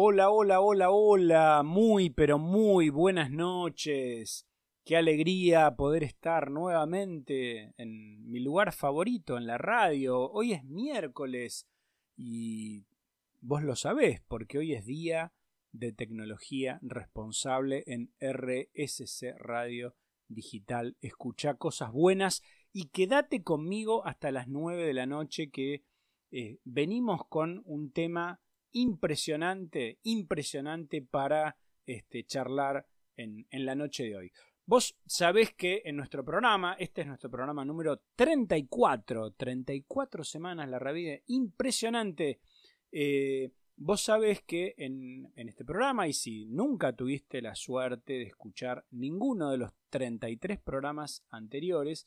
Hola, hola, hola, hola, muy, pero muy buenas noches. Qué alegría poder estar nuevamente en mi lugar favorito, en la radio. Hoy es miércoles y vos lo sabés porque hoy es día de tecnología responsable en RSC Radio Digital. Escucha cosas buenas y quédate conmigo hasta las 9 de la noche que eh, venimos con un tema impresionante, impresionante para este, charlar en, la noche de hoy. Vos sabés que en nuestro programa, este es nuestro programa número 34, 34 semanas la revide, impresionante. Eh, vos sabés que en, en, este programa, y si nunca tuviste la suerte de escuchar ninguno de los 33 programas anteriores,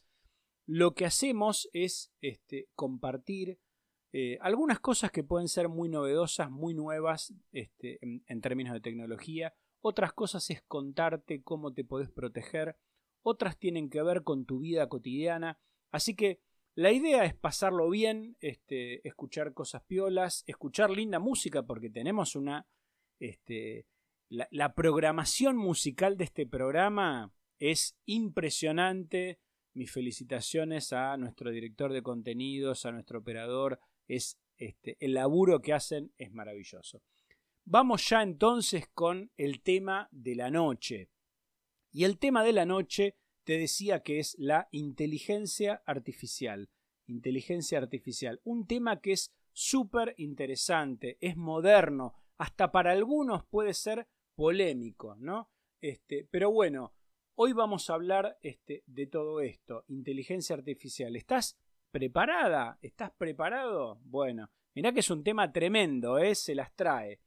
lo que hacemos es este, compartir eh, algunas cosas que pueden ser muy novedosas, muy nuevas este, en, términos de tecnología. Otras cosas es contarte cómo te podés proteger. Otras tienen que ver con tu vida cotidiana. Así que la idea es pasarlo bien, este, escuchar cosas piolas, escuchar linda música, porque tenemos una. Este, la programación musical de este programa es impresionante. Mis felicitaciones a nuestro director de contenidos, a nuestro operador, es este, el laburo que hacen es maravilloso. Vamos ya entonces con el tema de la noche. Y el tema de la noche te decía que es la inteligencia artificial. Inteligencia artificial. Un tema que es súper interesante, es moderno, hasta para algunos puede ser polémico, ¿no? Este, pero bueno, hoy vamos a hablar este, de todo esto, inteligencia artificial. ¿Estás preparada? ¿Estás preparado? Bueno, mirá que es un tema tremendo, ¿eh? Se las trae.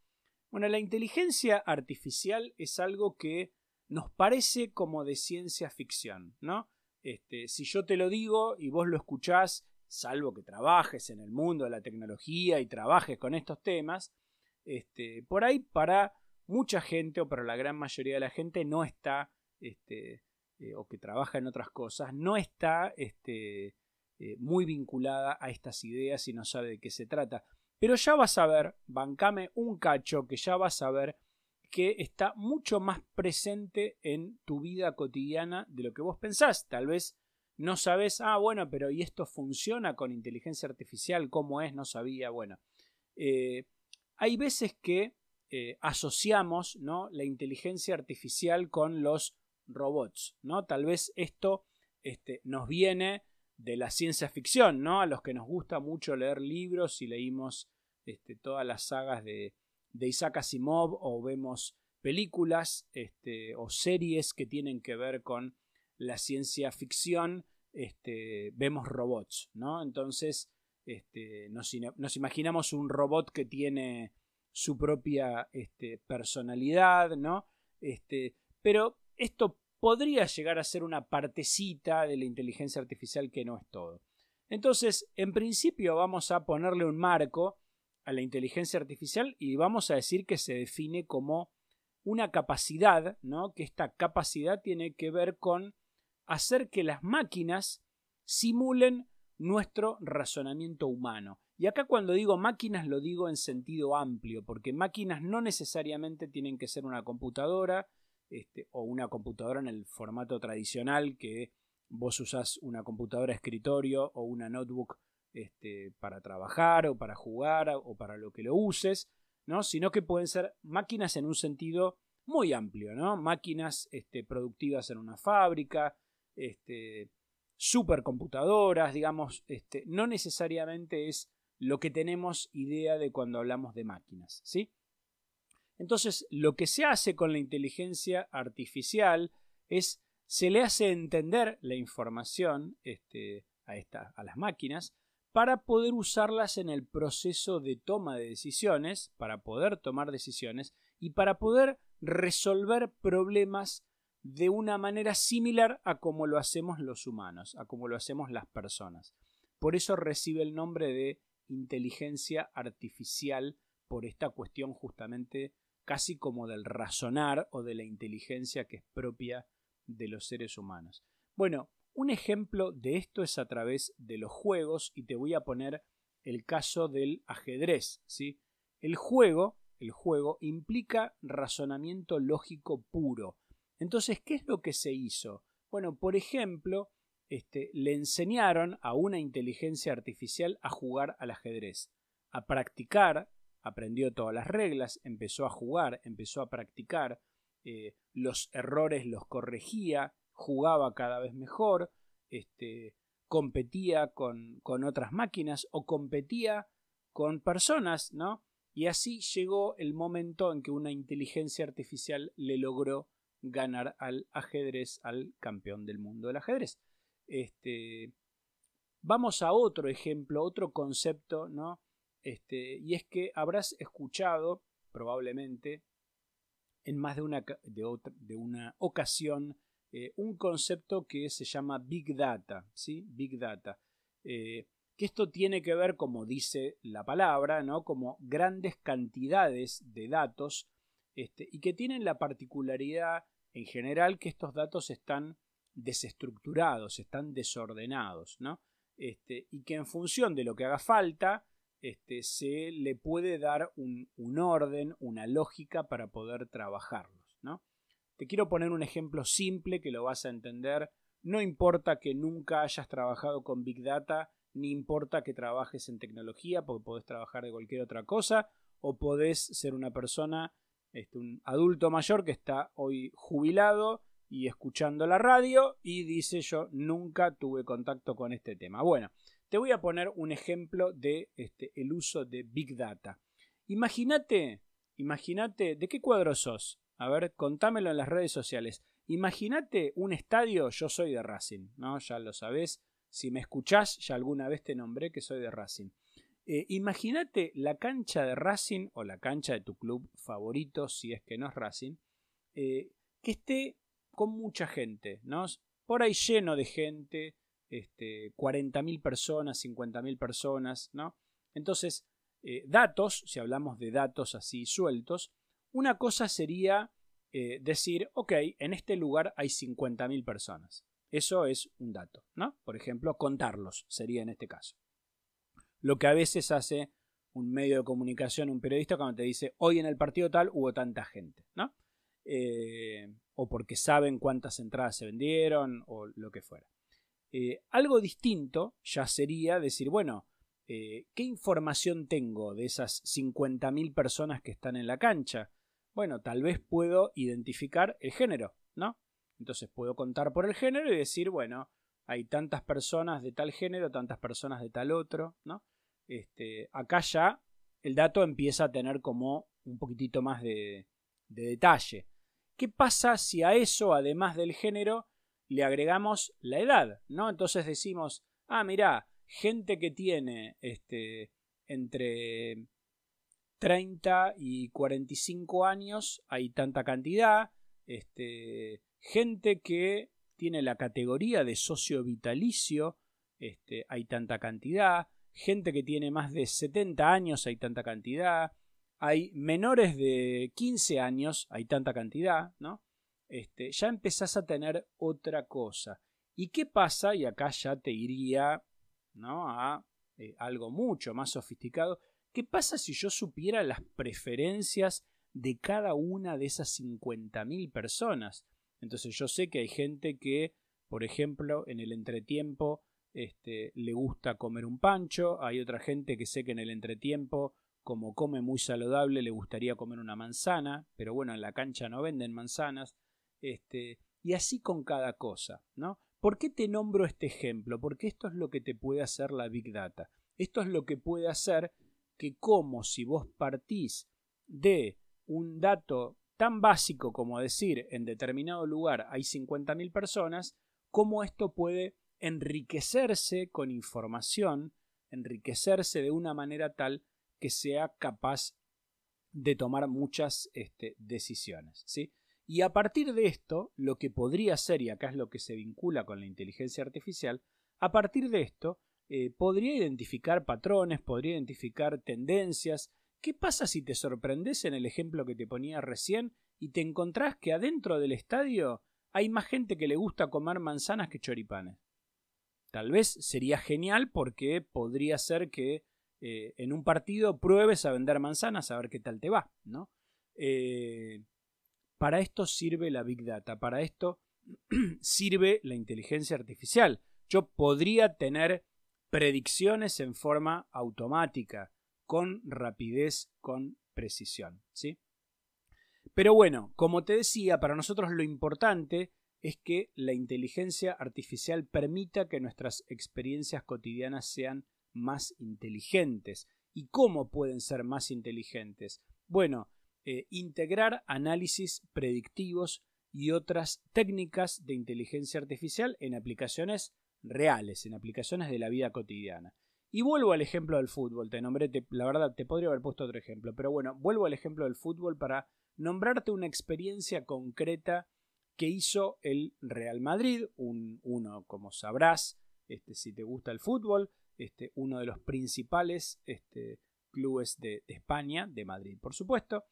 Bueno, la inteligencia artificial es algo que nos parece como de ciencia ficción, ¿no? Este, si yo te lo digo y vos lo escuchás, salvo que trabajes en el mundo de la tecnología y trabajes con estos temas, este, por ahí para mucha gente o para la gran mayoría de la gente no está, este, eh, o que trabaja en otras cosas, no está este, eh, muy vinculada a estas ideas y no sabe de qué se trata. Pero ya vas a ver, bancame un cacho, que ya vas a ver que está mucho más presente en tu vida cotidiana de lo que vos pensás. Tal vez no sabes, ah, bueno, pero ¿y esto funciona con inteligencia artificial? ¿Cómo es? No sabía. Bueno, eh, hay veces que eh, asociamos ¿no? la inteligencia artificial con los robots, ¿no? Tal vez esto este, nos viene de la ciencia ficción, ¿no? A los que nos gusta mucho leer libros y leímos este, todas las sagas de, de, Isaac Asimov o vemos películas este, o series que tienen que ver con la ciencia ficción, este, vemos robots, ¿no? Entonces nos, nos, imaginamos un robot que tiene su propia personalidad, ¿no? Pero esto podría llegar a ser una partecita de la inteligencia artificial que no es todo. Entonces, en principio vamos a ponerle un marco a la inteligencia artificial y vamos a decir que se define como una capacidad, ¿no? Que esta capacidad tiene que ver con hacer que las máquinas simulen nuestro razonamiento humano. Y acá cuando digo máquinas lo digo en sentido amplio, porque máquinas no necesariamente tienen que ser una computadora, este, o una computadora en el formato tradicional que vos usás una computadora escritorio o una notebook este, para trabajar o para jugar o para lo que lo uses, ¿no? sino que pueden ser máquinas en un sentido muy amplio, ¿no? máquinas este, productivas en una fábrica, supercomputadoras, digamos, este, no necesariamente es lo que tenemos idea de cuando hablamos de máquinas, ¿sí? Entonces, lo que se hace con la inteligencia artificial es se le hace entender la información este, a, esta, a las máquinas para poder usarlas en el proceso de toma de decisiones, para poder tomar decisiones y para poder resolver problemas de una manera similar a como lo hacemos los humanos, a como lo hacemos las personas. Por eso recibe el nombre de inteligencia artificial por esta cuestión justamente casi como del razonar o de la inteligencia que es propia de los seres humanos. Bueno, un ejemplo de esto es a través de los juegos y te voy a poner el caso del ajedrez, ¿sí? El juego, el juego, implica razonamiento lógico puro. Entonces, ¿qué es lo que se hizo? Bueno, por ejemplo, este, le enseñaron a una inteligencia artificial a jugar al ajedrez, a practicar, aprendió todas las reglas, empezó a jugar, empezó a practicar, eh, los errores los corregía, jugaba cada vez mejor, este, competía con, con otras máquinas o competía con personas, ¿no? Y así llegó el momento en que una inteligencia artificial le logró ganar al ajedrez, al campeón del mundo del ajedrez. Este, vamos a otro ejemplo, otro concepto, ¿no? Este, y es que habrás escuchado, probablemente, en más de una, de una ocasión, eh, un concepto que se llama Big Data, ¿sí? Big Data. Eh, que esto tiene que ver, como dice la palabra, ¿no? como grandes cantidades de datos este, y que tienen la particularidad en general que estos datos están desestructurados, están desordenados, ¿no? Este, y que en función de lo que haga falta, este, se le puede dar un, orden, una lógica para poder trabajarlos, ¿no? Te quiero poner un ejemplo simple que lo vas a entender. No importa que nunca hayas trabajado con Big Data, ni importa que trabajes en tecnología, porque podés trabajar de cualquier otra cosa, o podés ser una persona este, un adulto mayor que está hoy jubilado y escuchando la radio y dice yo nunca tuve contacto con este tema. Bueno, te voy a poner un ejemplo de este, el uso de Big Data. Imagínate, imagínate, ¿de qué cuadro sos? A ver, contámelo en las redes sociales. Imagínate un estadio, yo soy de Racing, ¿no? Ya lo sabés. Si me escuchás, ya alguna vez te nombré que soy de Racing. Eh, imagínate la cancha de Racing o la cancha de tu club favorito, si es que no es Racing, eh, que esté con mucha gente, ¿no? Por ahí lleno de gente, este, 40.000 personas, 50.000 personas, ¿no? Entonces, eh, datos, si hablamos de datos así sueltos, una cosa sería decir, ok, en este lugar hay 50.000 personas. Eso es un dato, ¿no? Por ejemplo, contarlos sería en este caso lo que a veces hace un medio de comunicación, un periodista, cuando te dice, hoy en el partido tal hubo tanta gente, ¿no? Eh, o porque saben cuántas entradas se vendieron, o lo que fuera. Eh, algo distinto ya sería decir, bueno, eh, ¿qué información tengo de esas 50.000 personas que están en la cancha? Bueno, tal vez puedo identificar el género, ¿no? Entonces puedo contar por el género y decir, bueno, hay tantas personas de tal género, tantas personas de tal otro, ¿no? Este, acá ya el dato empieza a tener como un poquitito más de, detalle. ¿Qué pasa si a eso, además del género, le agregamos la edad? ¿no? Entonces decimos, ah, mira, gente que tiene este, entre 30 y 45 años, hay tanta cantidad. Este, gente que tiene la categoría de socio vitalicio, este, hay tanta cantidad gente que tiene más de 70 años, hay tanta cantidad, hay menores de 15 años, hay tanta cantidad, ¿no? Este, ya empezás a tener otra cosa. ¿Y qué pasa? Y acá ya te iría ¿no? a eh, algo mucho más sofisticado. ¿Qué pasa si yo supiera las preferencias de cada una de esas 50.000 personas? Entonces yo sé que hay gente que, por ejemplo, en el entretiempo este, le gusta comer un pancho, hay otra gente que sé que en el entretiempo, como come muy saludable, le gustaría comer una manzana, pero bueno, en la cancha no venden manzanas, este, y así con cada cosa, ¿no? ¿Por qué te nombro este ejemplo? Porque esto es lo que te puede hacer la Big Data. Esto es lo que puede hacer que como si vos partís de un dato tan básico como decir en determinado lugar hay 50.000 personas, cómo esto puede enriquecerse con información, enriquecerse de una manera tal que sea capaz de tomar muchas este, decisiones. ¿sí? Y a partir de esto, lo que podría ser, y acá es lo que se vincula con la inteligencia artificial, a partir de esto eh, podría identificar patrones, podría identificar tendencias. ¿Qué pasa si te sorprendes en el ejemplo que te ponía recién y te encontrás que adentro del estadio hay más gente que le gusta comer manzanas que choripanes? Tal vez sería genial porque podría ser que eh, en un partido pruebes a vender manzanas a ver qué tal te va, ¿no? Eh, para esto sirve la Big Data, para esto sirve la inteligencia artificial. Yo podría tener predicciones en forma automática, con rapidez, con precisión, ¿sí? Pero bueno, como te decía, para nosotros lo importante es que la inteligencia artificial permita que nuestras experiencias cotidianas sean más inteligentes. ¿Y cómo pueden ser más inteligentes? Bueno, eh, integrar análisis predictivos y otras técnicas de inteligencia artificial en aplicaciones reales, en aplicaciones de la vida cotidiana. Y vuelvo al ejemplo del fútbol, te nombré, la verdad te podría haber puesto otro ejemplo, pero bueno, vuelvo al ejemplo del fútbol para nombrarte una experiencia concreta que hizo el Real Madrid, un, uno, como sabrás, este, si te gusta el fútbol, este, uno de los principales este, clubes de, España, de Madrid, por supuesto,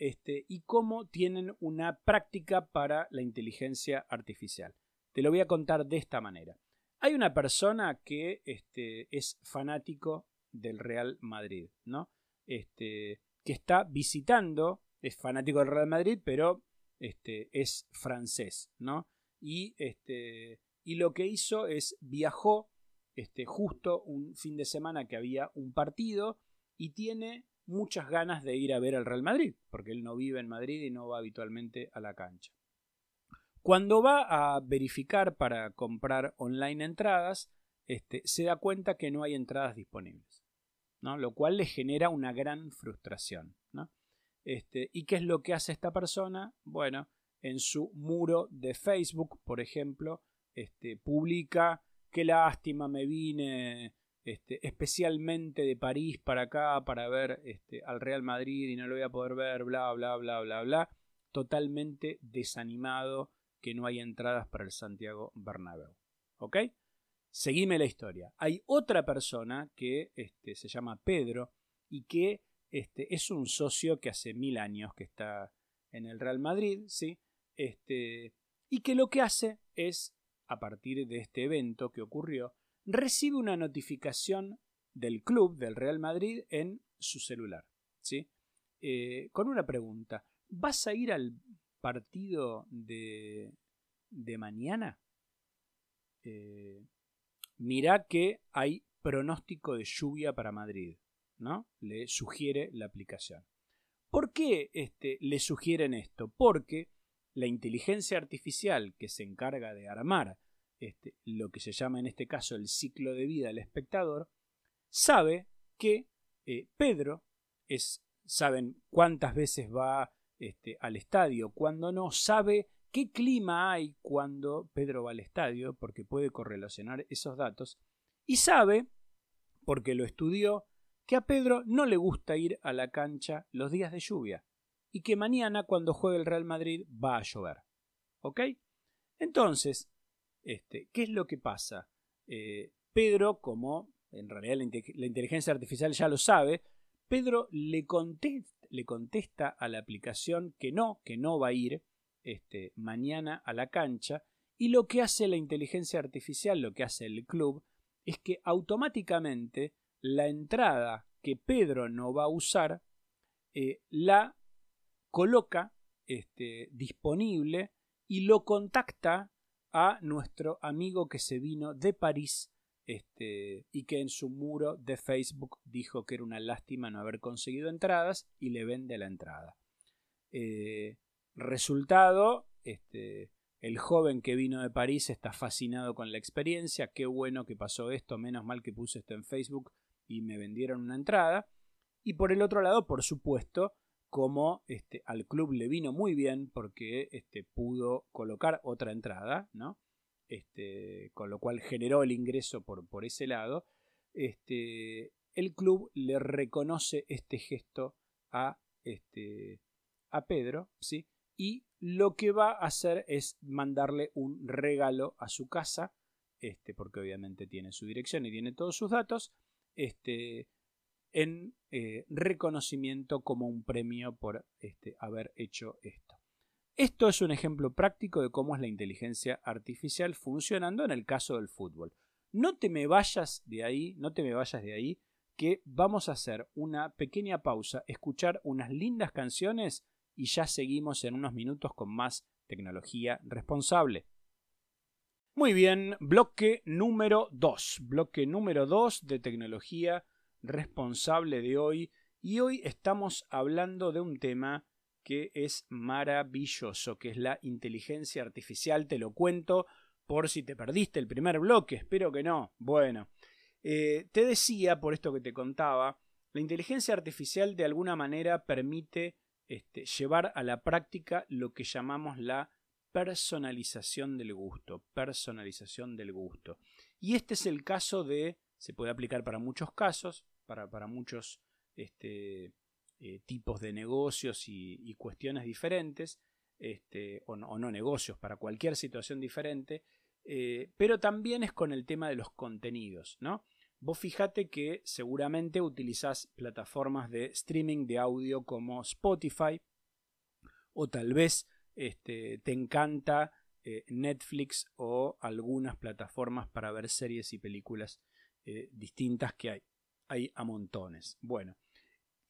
este, y cómo tienen una práctica para la inteligencia artificial. Te lo voy a contar de esta manera. Hay una persona que este, es fanático del Real Madrid, ¿no? Este, que está visitando, es fanático del Real Madrid, pero este, es francés, ¿no? Y, este, y lo que hizo es viajó este, justo un fin de semana que había un partido y tiene muchas ganas de ir a ver al Real Madrid, porque él no vive en Madrid y no va habitualmente a la cancha. Cuando va a verificar para comprar online entradas, este, se da cuenta que no hay entradas disponibles, ¿no? lo cual le genera una gran frustración. Este, ¿Y qué es lo que hace esta persona? Bueno, en su muro de Facebook, por ejemplo, este, publica qué lástima me vine este, especialmente de París para acá para ver este, al Real Madrid y no lo voy a poder ver, bla, bla, bla, bla, bla. Totalmente desanimado que no hay entradas para el Santiago Bernabéu. ¿Ok? Seguime la historia. Hay otra persona que este, se llama Pedro y que es un socio que hace mil años que está en el Real Madrid, ¿sí? Este, y que lo que hace es a partir de este evento que ocurrió, recibe una notificación del club del Real Madrid en su celular. ¿sí? Eh, con una pregunta. ¿Vas a ir al partido de, de mañana? Eh, mirá que hay pronóstico de lluvia para Madrid. ¿no? Le sugiere la aplicación. ¿Por qué este, le sugieren esto? Porque la inteligencia artificial que se encarga de armar este, lo que se llama en este caso el ciclo de vida del espectador, sabe que eh, Pedro es, saben cuántas veces va este, al estadio, cuando no, sabe qué clima hay cuando Pedro va al estadio, porque puede correlacionar esos datos, y sabe, porque lo estudió, que a Pedro no le gusta ir a la cancha los días de lluvia y que mañana cuando juegue el Real Madrid va a llover. ¿Ok? Entonces, este, ¿qué es lo que pasa? Eh, Pedro, como en realidad la, inteligencia artificial ya lo sabe, Pedro le contesta, le contesta, a la aplicación que no, que no va a ir este, mañana a la cancha, y lo que hace la inteligencia artificial, lo que hace el club, es que automáticamente la entrada que Pedro no va a usar, eh, la coloca este, disponible y lo contacta a nuestro amigo que se vino de París este, y que en su muro de Facebook dijo que era una lástima no haber conseguido entradas y le vende la entrada. Eh, resultado, este, el joven que vino de París está fascinado con la experiencia, qué bueno que pasó esto, menos mal que puse esto en Facebook y me vendieron una entrada. Y por el otro lado, por supuesto, como este, al club le vino muy bien porque este, pudo colocar otra entrada, ¿no? Este, con lo cual generó el ingreso por, por ese lado. Este, el club le reconoce este gesto a, este, a Pedro, ¿sí? Y lo que va a hacer es mandarle un regalo a su casa, este, porque obviamente tiene su dirección y tiene todos sus datos, este, en eh, reconocimiento como un premio por este, haber hecho esto. Esto es un ejemplo práctico de cómo es la inteligencia artificial funcionando en el caso del fútbol. No te me vayas de ahí, no te me vayas de ahí, que vamos a hacer una pequeña pausa, escuchar unas lindas canciones y ya seguimos en unos minutos con más tecnología responsable. Muy bien, bloque número 2, bloque número 2 de tecnología responsable de hoy y hoy estamos hablando de un tema que es maravilloso, que es la inteligencia artificial, te lo cuento por si te perdiste el primer bloque, espero que no. Bueno, eh, te decía, por esto que te contaba, la inteligencia artificial de alguna manera permite este, llevar a la práctica lo que llamamos la personalización del gusto, personalización del gusto. Y este es el caso de, se puede aplicar para muchos casos, para, muchos este, eh, tipos de negocios y, cuestiones diferentes, este, o, no, negocios, para cualquier situación diferente, eh, pero también es con el tema de los contenidos, ¿no? Vos fíjate que seguramente utilizás plataformas de streaming de audio como Spotify, o tal vez este, te encanta eh, Netflix o algunas plataformas para ver series y películas distintas que hay. Hay a montones. Bueno,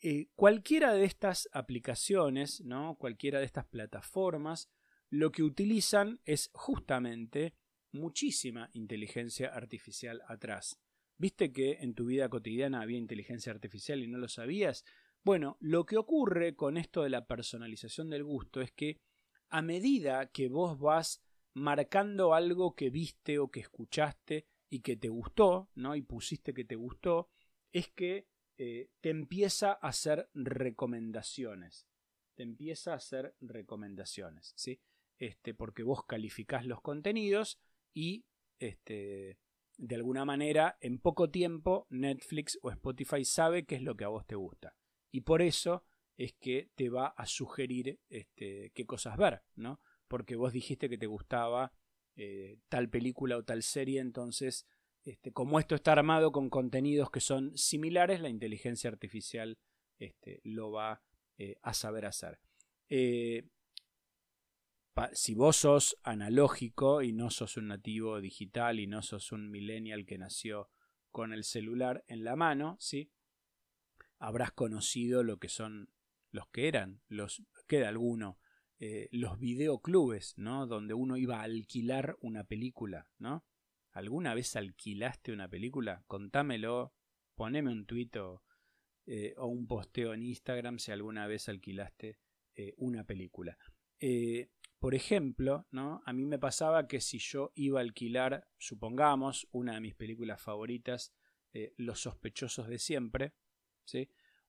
eh, cualquiera de estas aplicaciones, ¿no? cualquiera de estas plataformas, lo que utilizan es justamente muchísima inteligencia artificial atrás. ¿Viste que en tu vida cotidiana había inteligencia artificial y no lo sabías? Bueno, lo que ocurre con esto de la personalización del gusto es que a medida que vos vas marcando algo que viste o que escuchaste y que te gustó, ¿no? Y pusiste que te gustó, es que eh, te empieza a hacer recomendaciones. Te empieza a hacer recomendaciones, ¿sí? Este, porque vos calificás los contenidos y este, de alguna manera en poco tiempo Netflix o Spotify sabe qué es lo que a vos te gusta. Y por eso es que te va a sugerir este, qué cosas ver, ¿no? Porque vos dijiste que te gustaba eh, tal película o tal serie, entonces este, como esto está armado con contenidos que son similares, la inteligencia artificial este, lo va eh, a saber hacer. Eh, si vos sos analógico y no sos un nativo digital y no sos un millennial que nació con el celular en la mano, ¿sí? habrás conocido lo que son los que eran, los queda alguno, eh, los videoclubes, ¿no? Donde uno iba a alquilar una película, ¿no? ¿Alguna vez alquilaste una película? Contámelo, poneme un tuit eh, o, un posteo en Instagram si alguna vez alquilaste eh, una película. Eh, por ejemplo, a mí me pasaba que si yo iba a alquilar, supongamos, una de mis películas favoritas, Los sospechosos de siempre,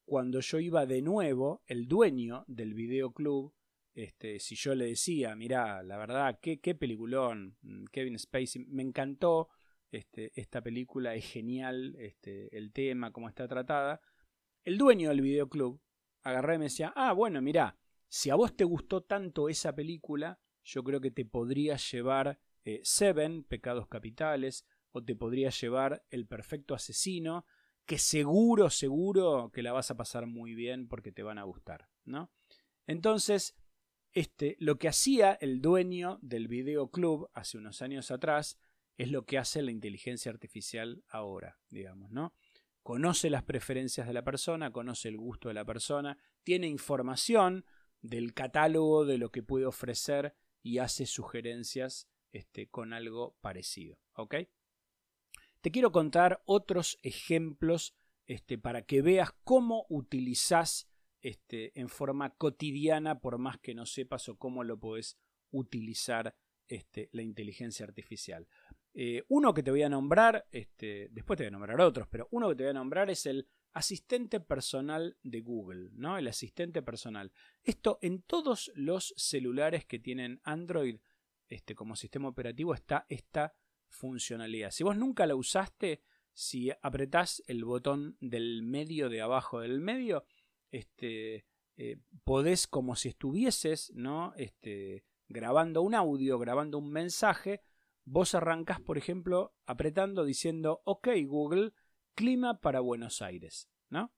cuando yo iba de nuevo, el dueño del videoclub este, si yo le decía, mira, la verdad, qué, qué peliculón, mm, Kevin Spacey, me encantó este, esta película, es genial este, el tema, cómo está tratada. El dueño del videoclub agarré y me decía, ah, bueno, mira, si a vos te gustó tanto esa película, yo creo que te podría llevar eh, Seven, Pecados Capitales, o te podría llevar El Perfecto Asesino, que seguro, seguro que la vas a pasar muy bien porque te van a gustar, ¿no? Entonces, este, lo que hacía el dueño del videoclub hace unos años atrás es lo que hace la inteligencia artificial ahora, digamos, ¿no? Conoce las preferencias de la persona, conoce el gusto de la persona, tiene información del catálogo de lo que puede ofrecer y hace sugerencias este, con algo parecido. ¿ok? Te quiero contar otros ejemplos este, para que veas cómo utilizas este, en forma cotidiana, por más que no sepas o cómo lo puedes utilizar este, la inteligencia artificial. Eh, uno que te voy a nombrar, este, después te voy a nombrar otros, pero uno que te voy a nombrar es el asistente personal de Google, ¿no? El asistente personal. Esto en todos los celulares que tienen Android este, como sistema operativo está esta funcionalidad. Si vos nunca la usaste, si apretás el botón del medio de abajo del medio, este, eh, podés como si estuvieses ¿no? este, grabando un audio, grabando un mensaje, vos arrancás, por ejemplo, apretando diciendo, ok Google, clima para Buenos Aires. ¿no?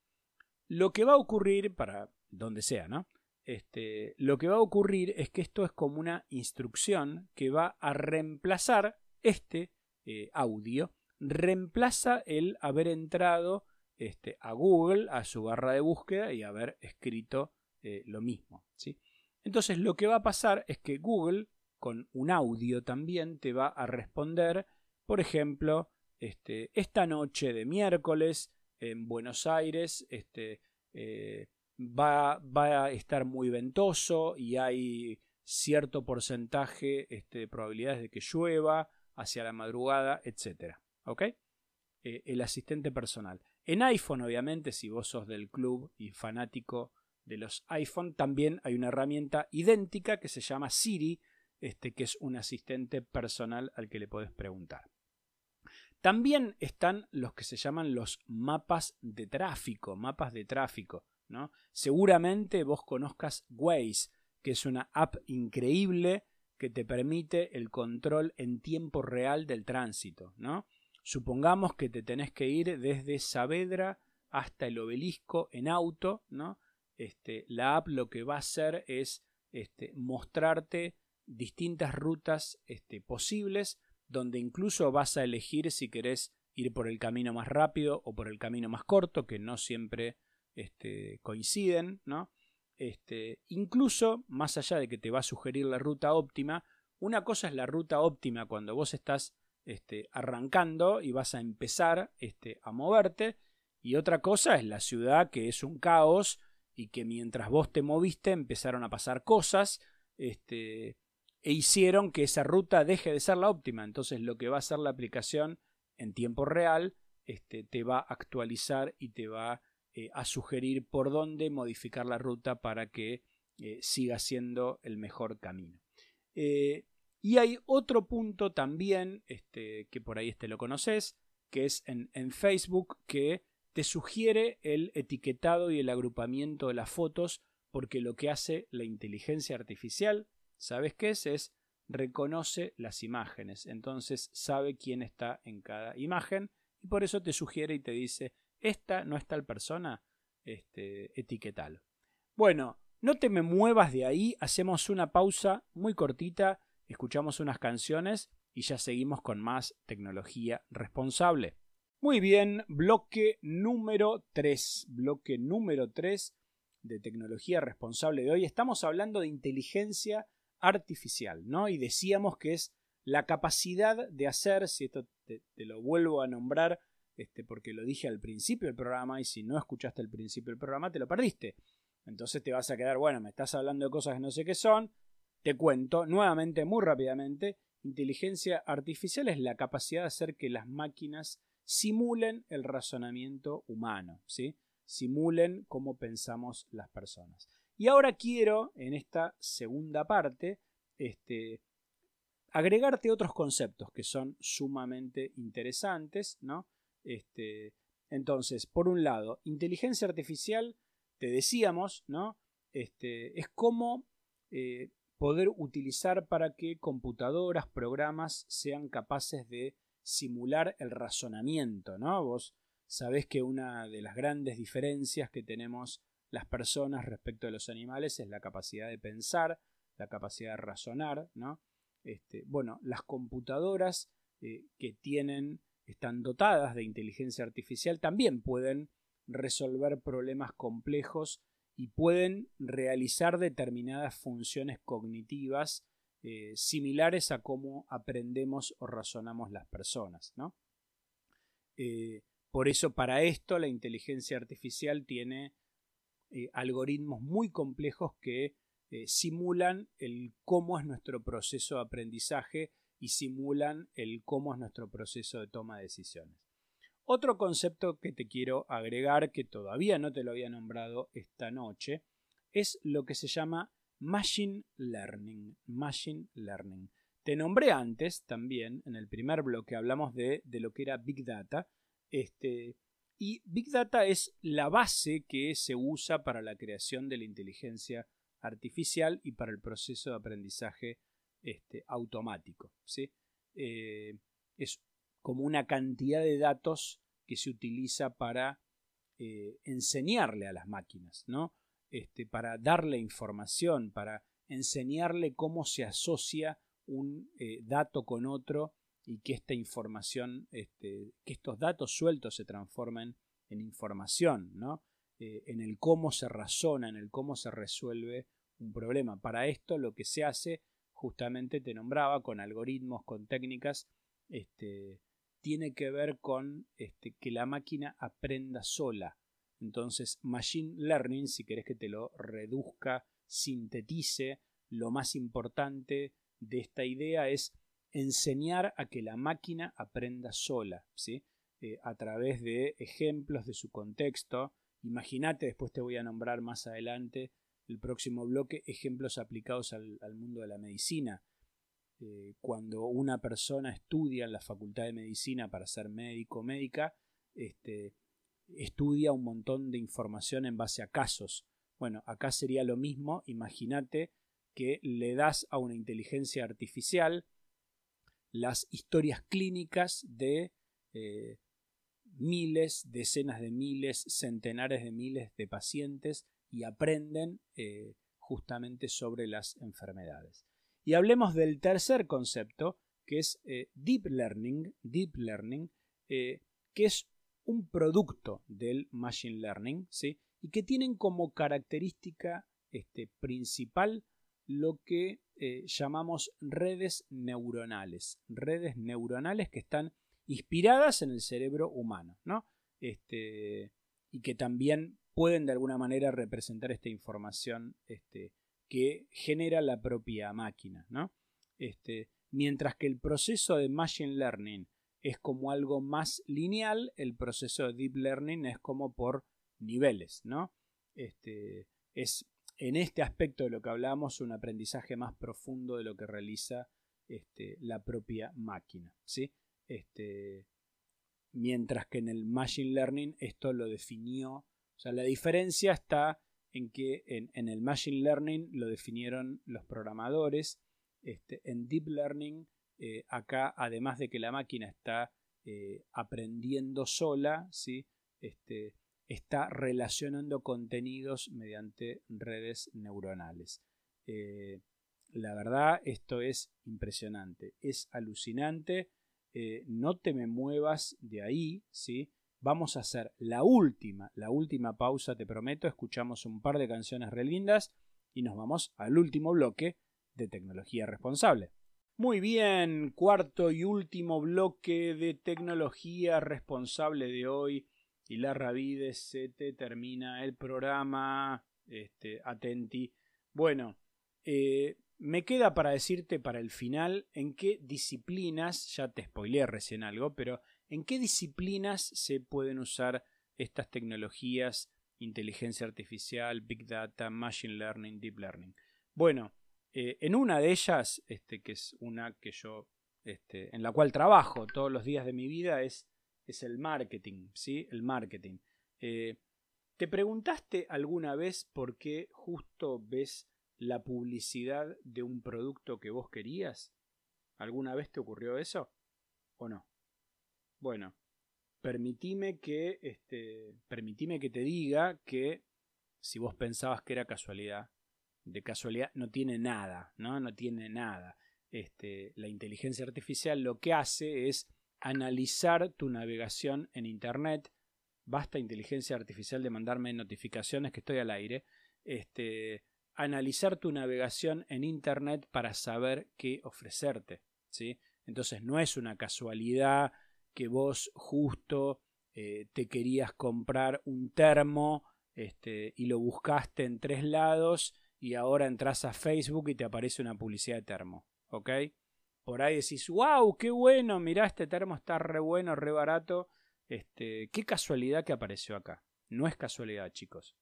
Lo que va a ocurrir, para donde sea, ¿no? Este, lo que va a ocurrir es que esto es como una instrucción que va a reemplazar este eh, audio, reemplaza el haber entrado este, a Google, a su barra de búsqueda y haber escrito eh, lo mismo. ¿sí? Entonces lo que va a pasar es que Google, con un audio también, te va a responder, por ejemplo, este, esta noche de miércoles en Buenos Aires este, eh, va, a estar muy ventoso y hay cierto porcentaje de probabilidades de que llueva hacia la madrugada, etc. ¿Ok? Eh, el asistente personal. En iPhone, obviamente, si vos sos del club y fanático de los iPhone, también hay una herramienta idéntica que se llama Siri, este, que es un asistente personal al que le podés preguntar. También están los que se llaman los mapas de tráfico, mapas de tráfico. ¿no? Seguramente vos conozcas Waze, que es una app increíble que te permite el control en tiempo real del tránsito. ¿no? Supongamos que te tenés que ir desde Saavedra hasta el obelisco en auto, ¿no? Este, la app lo que va a hacer es este, mostrarte distintas rutas este, posibles, donde incluso vas a elegir si querés ir por el camino más rápido o por el camino más corto, que no siempre este, coinciden, ¿no? Este, incluso, más allá de que te va a sugerir la ruta óptima, una cosa es la ruta óptima cuando vos estás este, arrancando y vas a empezar este, a moverte. Y otra cosa es la ciudad que es un caos y que mientras vos te moviste empezaron a pasar cosas este, e hicieron que esa ruta deje de ser la óptima. Entonces lo que va a hacer la aplicación en tiempo real te va a actualizar y te va eh, a sugerir por dónde modificar la ruta para que eh, siga siendo el mejor camino. Eh, y hay otro punto también, este, que por ahí este lo conoces, que es en, Facebook, que te sugiere el etiquetado y el agrupamiento de las fotos, porque lo que hace la inteligencia artificial, ¿sabes qué es? Es reconoce las imágenes, entonces sabe quién está en cada imagen y por eso te sugiere y te dice, esta no es tal persona, este, etiquetalo. Bueno, no te me muevas de ahí, hacemos una pausa muy cortita escuchamos unas canciones y ya seguimos con más tecnología responsable. Muy bien, bloque número 3, bloque número 3 de tecnología responsable de hoy. Estamos hablando de inteligencia artificial, ¿no? Y decíamos que es la capacidad de hacer, si esto te, lo vuelvo a nombrar, este, porque lo dije al principio del programa y si no escuchaste el principio del programa te lo perdiste. Entonces te vas a quedar, bueno, me estás hablando de cosas que no sé qué son, te cuento nuevamente muy rápidamente, inteligencia artificial es la capacidad de hacer que las máquinas simulen el razonamiento humano, ¿sí? simulen cómo pensamos las personas. Y ahora quiero, en esta segunda parte, este, agregarte otros conceptos que son sumamente interesantes, ¿no? Este, entonces, por un lado, inteligencia artificial, te decíamos, ¿no? Este, es como eh, poder utilizar para que computadoras, programas sean capaces de simular el razonamiento, ¿no? Vos sabés que una de las grandes diferencias que tenemos las personas respecto de los animales es la capacidad de pensar, la capacidad de razonar, ¿no? Este, bueno, las computadoras eh, que tienen, están dotadas de inteligencia artificial también pueden resolver problemas complejos y pueden realizar determinadas funciones cognitivas eh, similares a cómo aprendemos o razonamos las personas. Eh, por eso para esto la inteligencia artificial tiene eh, algoritmos muy complejos que simulan el cómo es nuestro proceso de aprendizaje y simulan el cómo es nuestro proceso de toma de decisiones. Otro concepto que te quiero agregar, que todavía no te lo había nombrado esta noche, es lo que se llama Machine Learning. Machine Learning. Te nombré antes también, en el primer bloque hablamos de, de lo que era Big Data. Este, y Big Data es la base que se usa para la creación de la inteligencia artificial y para el proceso de aprendizaje este, automático. ¿sí? Eh, es como una cantidad de datos que se utiliza para eh, enseñarle a las máquinas, ¿no? Este, para darle información, para enseñarle cómo se asocia un eh, dato con otro y que esta información, este, que estos datos sueltos se transformen en información, ¿no? Eh, en el cómo se razona, en el cómo se resuelve un problema. Para esto lo que se hace, justamente te nombraba, con algoritmos, con técnicas, este, tiene que ver con este, que la máquina aprenda sola. Entonces, Machine Learning, si querés que te lo reduzca, sintetice, lo más importante de esta idea es enseñar a que la máquina aprenda sola, ¿sí? Eh, a través de ejemplos de su contexto. Imagínate, después te voy a nombrar más adelante el próximo bloque, ejemplos aplicados al, mundo de la medicina. Eh, cuando una persona estudia en la facultad de medicina para ser médico o médica, este, estudia un montón de información en base a casos. Bueno, acá sería lo mismo, imagínate que le das a una inteligencia artificial las historias clínicas de eh, miles, decenas de miles, centenares de miles de pacientes y aprenden eh, justamente sobre las enfermedades. Y hablemos del tercer concepto, que es eh, Deep Learning, Deep Learning que es un producto del Machine Learning, ¿sí? y que tienen como característica este, principal lo que eh, llamamos redes neuronales, redes neuronales que están inspiradas en el cerebro humano, ¿no? Este, y que también pueden de alguna manera representar esta información este, que genera la propia máquina, ¿no? Este, mientras que el proceso de Machine Learning es como algo más lineal, el proceso de Deep Learning es como por niveles, ¿no? Este, es en este aspecto de lo que hablamos un aprendizaje más profundo de lo que realiza este, la propia máquina. ¿sí? Este, mientras que en el Machine Learning esto lo definió. O sea, la diferencia está en que en, el Machine Learning lo definieron los programadores. Este, en Deep Learning, eh, acá, además de que la máquina está eh, aprendiendo sola, ¿sí? este, está relacionando contenidos mediante redes neuronales. Eh, la verdad, esto es impresionante, es alucinante. No te me muevas de ahí, ¿sí? Vamos a hacer la última, la última pausa, te prometo. Escuchamos un par de canciones re lindas y nos vamos al último bloque de tecnología responsable. Muy bien, cuarto y último bloque de tecnología responsable de hoy y la Ravides se te termina el programa. Este, atenti. Bueno, eh, me queda para decirte para el final en qué disciplinas, ya te spoileé recién algo, pero en qué disciplinas se pueden usar estas tecnologías, inteligencia artificial, big data, machine learning, deep learning. Bueno, eh, en una de ellas, este, que es una que yo, este, en la cual trabajo todos los días de mi vida, es es el marketing, ¿sí? El marketing. Eh, ¿Te preguntaste alguna vez por qué justo ves la publicidad de un producto que vos querías? ¿Alguna vez te ocurrió eso? ¿O no? Bueno, permitime que, este, que te diga que si vos pensabas que era casualidad, de casualidad no tiene nada, ¿no? No tiene nada. Este, la inteligencia artificial lo que hace es analizar tu navegación en Internet. Basta inteligencia artificial de mandarme notificaciones que estoy al aire. Este, analizar tu navegación en Internet para saber qué ofrecerte. ¿sí? Entonces no es una casualidad que vos justo eh, te querías comprar un termo este, y lo buscaste en tres lados y ahora entras a Facebook y te aparece una publicidad de termo. ¿Ok? por ahí decís, wow, qué bueno, mirá, este termo está re bueno, re barato. Este, qué casualidad que apareció acá. No es casualidad, chicos.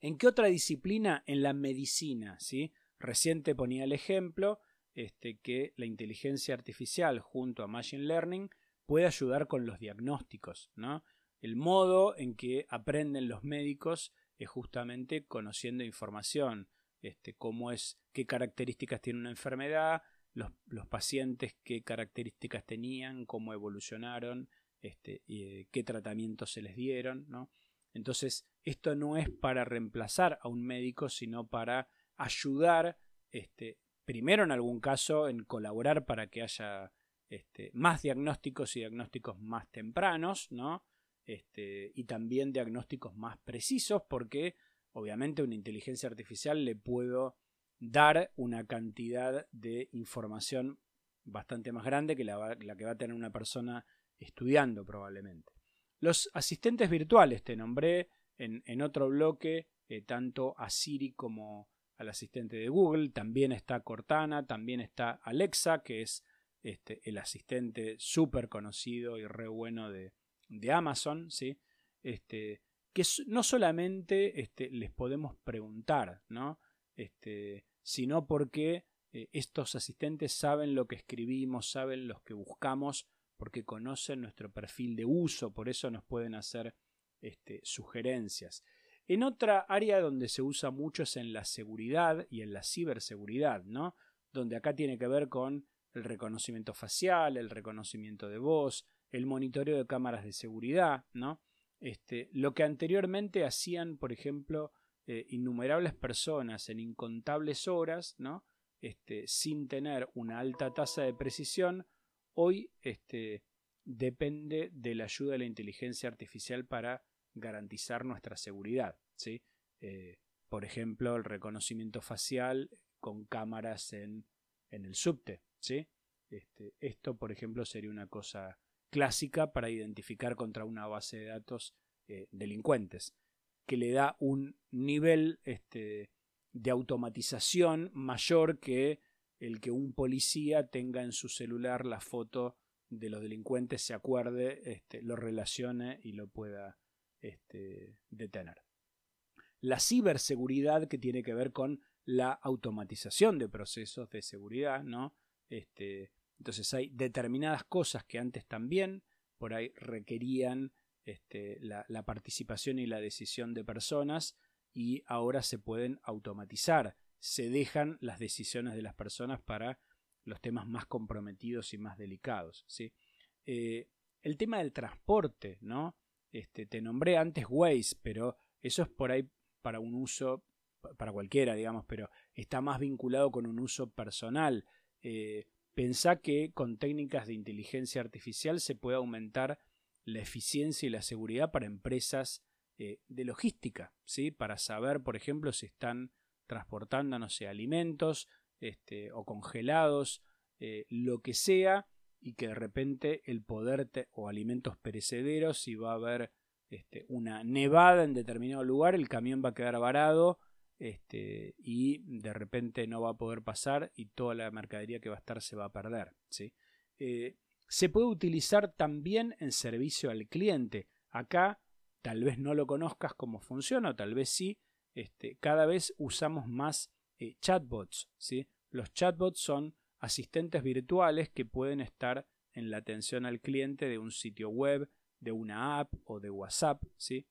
¿En qué otra disciplina? En la medicina, ¿sí? Reciente ponía el ejemplo este, que la inteligencia artificial junto a Machine Learning puede ayudar con los diagnósticos, ¿no? El modo en que aprenden los médicos es justamente conociendo información, este, cómo es, qué características tiene una enfermedad, los, pacientes, qué características tenían, cómo evolucionaron, este, eh, qué tratamientos se les dieron, ¿no? Entonces, esto no es para reemplazar a un médico, sino para ayudar, este, primero en algún caso, en colaborar para que haya este, más diagnósticos y diagnósticos más tempranos, ¿no? este, y también diagnósticos más precisos porque obviamente una inteligencia artificial le puedo dar una cantidad de información bastante más grande que la, que va a tener una persona estudiando probablemente. Los asistentes virtuales te nombré en, otro bloque, eh, tanto a Siri como al asistente de Google, también está Cortana, también está Alexa, que es este, el asistente súper conocido y re bueno de, Amazon, ¿sí? Este, que no solamente este, les podemos preguntar, ¿no? Este, sino porque eh, estos asistentes saben lo que escribimos, saben lo que buscamos, porque conocen nuestro perfil de uso, por eso nos pueden hacer este, sugerencias. En otra área donde se usa mucho es en la seguridad y en la ciberseguridad, ¿no? Donde acá tiene que ver con el reconocimiento facial, el reconocimiento de voz, el monitoreo de cámaras de seguridad, ¿no? Este, lo que anteriormente hacían, por ejemplo, eh, innumerables personas en incontables horas, ¿no? Este, sin tener una alta tasa de precisión, hoy este, depende de la ayuda de la inteligencia artificial para garantizar nuestra seguridad. ¿sí? Eh, por ejemplo, el reconocimiento facial con cámaras en, en el subte. Este, esto, por ejemplo, sería una cosa clásica para identificar contra una base de datos eh, delincuentes que le da un nivel este, de automatización mayor que el que un policía tenga en su celular la foto de los delincuentes, se acuerde, este, lo relacione y lo pueda este, detener. La ciberseguridad que tiene que ver con la automatización de procesos de seguridad, ¿no? Este, entonces hay determinadas cosas que antes también por ahí requerían este, la, participación y la decisión de personas y ahora se pueden automatizar. Se dejan las decisiones de las personas para los temas más comprometidos y más delicados. ¿sí? Eh, el tema del transporte, ¿no? Este, te nombré antes Waze, pero eso es por ahí para un uso, para cualquiera, digamos, pero está más vinculado con un uso personal. Eh, pensá que con técnicas de inteligencia artificial se puede aumentar la eficiencia y la seguridad para empresas eh, de logística, ¿sí? para saber, por ejemplo, si están transportando, no sé, alimentos este, o congelados, eh, lo que sea, y que de repente el poder o alimentos perecederos, si va a haber este, una nevada en determinado lugar, el camión va a quedar varado este, y de repente no va a poder pasar y toda la mercadería que va a estar se va a perder. ¿sí? Eh, se puede utilizar también en servicio al cliente. Acá tal vez no lo conozcas cómo funciona, o tal vez sí. Este, cada vez usamos más eh, chatbots. ¿sí? Los chatbots son asistentes virtuales que pueden estar en la atención al cliente de un sitio web, de una app o de WhatsApp, ¿sí?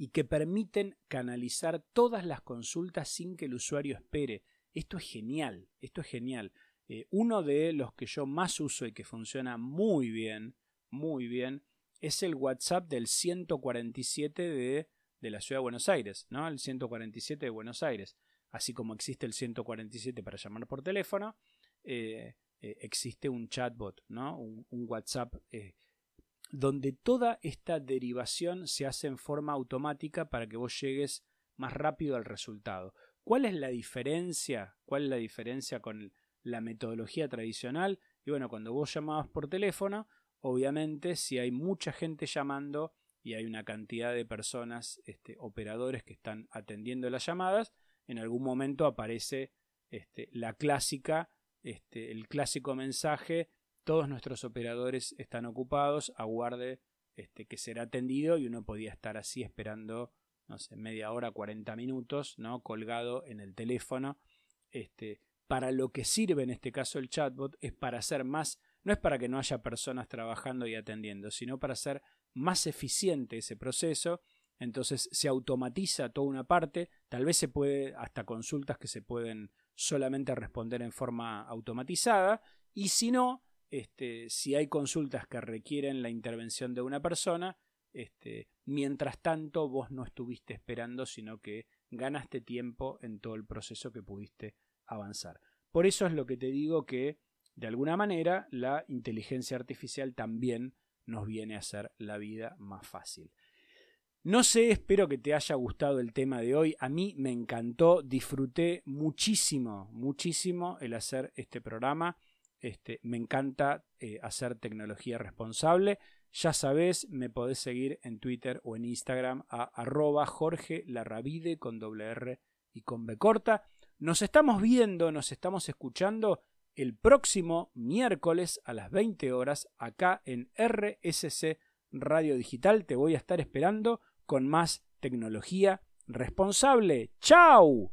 Y que permiten canalizar todas las consultas sin que el usuario espere. Esto es genial, esto es genial. Eh, uno de los que yo más uso y que funciona muy bien, muy bien, es el WhatsApp del 147 de, de la ciudad de Buenos Aires, ¿no? El 147 de Buenos Aires. Así como existe el 147 para llamar por teléfono, eh, eh, existe un chatbot, ¿no? Un, un WhatsApp donde toda esta derivación se hace en forma automática para que vos llegues más rápido al resultado. ¿Cuál es la diferencia? ¿Cuál es la diferencia con la metodología tradicional. Y bueno, cuando vos llamabas por teléfono, obviamente si hay mucha gente llamando y hay una cantidad de personas, este, operadores que están atendiendo las llamadas, en algún momento aparece este, la clásica, este, el clásico mensaje, todos nuestros operadores están ocupados, aguarde este, que será atendido y uno podía estar así esperando, no sé, media hora, 40 minutos, ¿no? Colgado en el teléfono, este, para lo que sirve en este caso el chatbot es para hacer más, no es para que no haya personas trabajando y atendiendo, sino para hacer más eficiente ese proceso. Entonces se automatiza toda una parte, tal vez se puede, hasta consultas que se pueden solamente responder en forma automatizada, y si no, este, si hay consultas que requieren la intervención de una persona, este, mientras tanto vos no estuviste esperando, sino que ganaste tiempo en todo el proceso que pudiste avanzar. Por eso es lo que te digo que, de alguna manera, la inteligencia artificial también nos viene a hacer la vida más fácil. No sé, espero que te haya gustado el tema de hoy. A mí me encantó, disfruté muchísimo, muchísimo el hacer este programa. Este, me encanta eh, hacer tecnología responsable. Ya sabes, me podés seguir en Twitter o en Instagram a arroba Jorge Larravide con doble R y con B corta. Nos estamos viendo, nos estamos escuchando el próximo miércoles a las 20 horas acá en RSC Radio Digital. Te voy a estar esperando con más tecnología responsable. ¡Chao!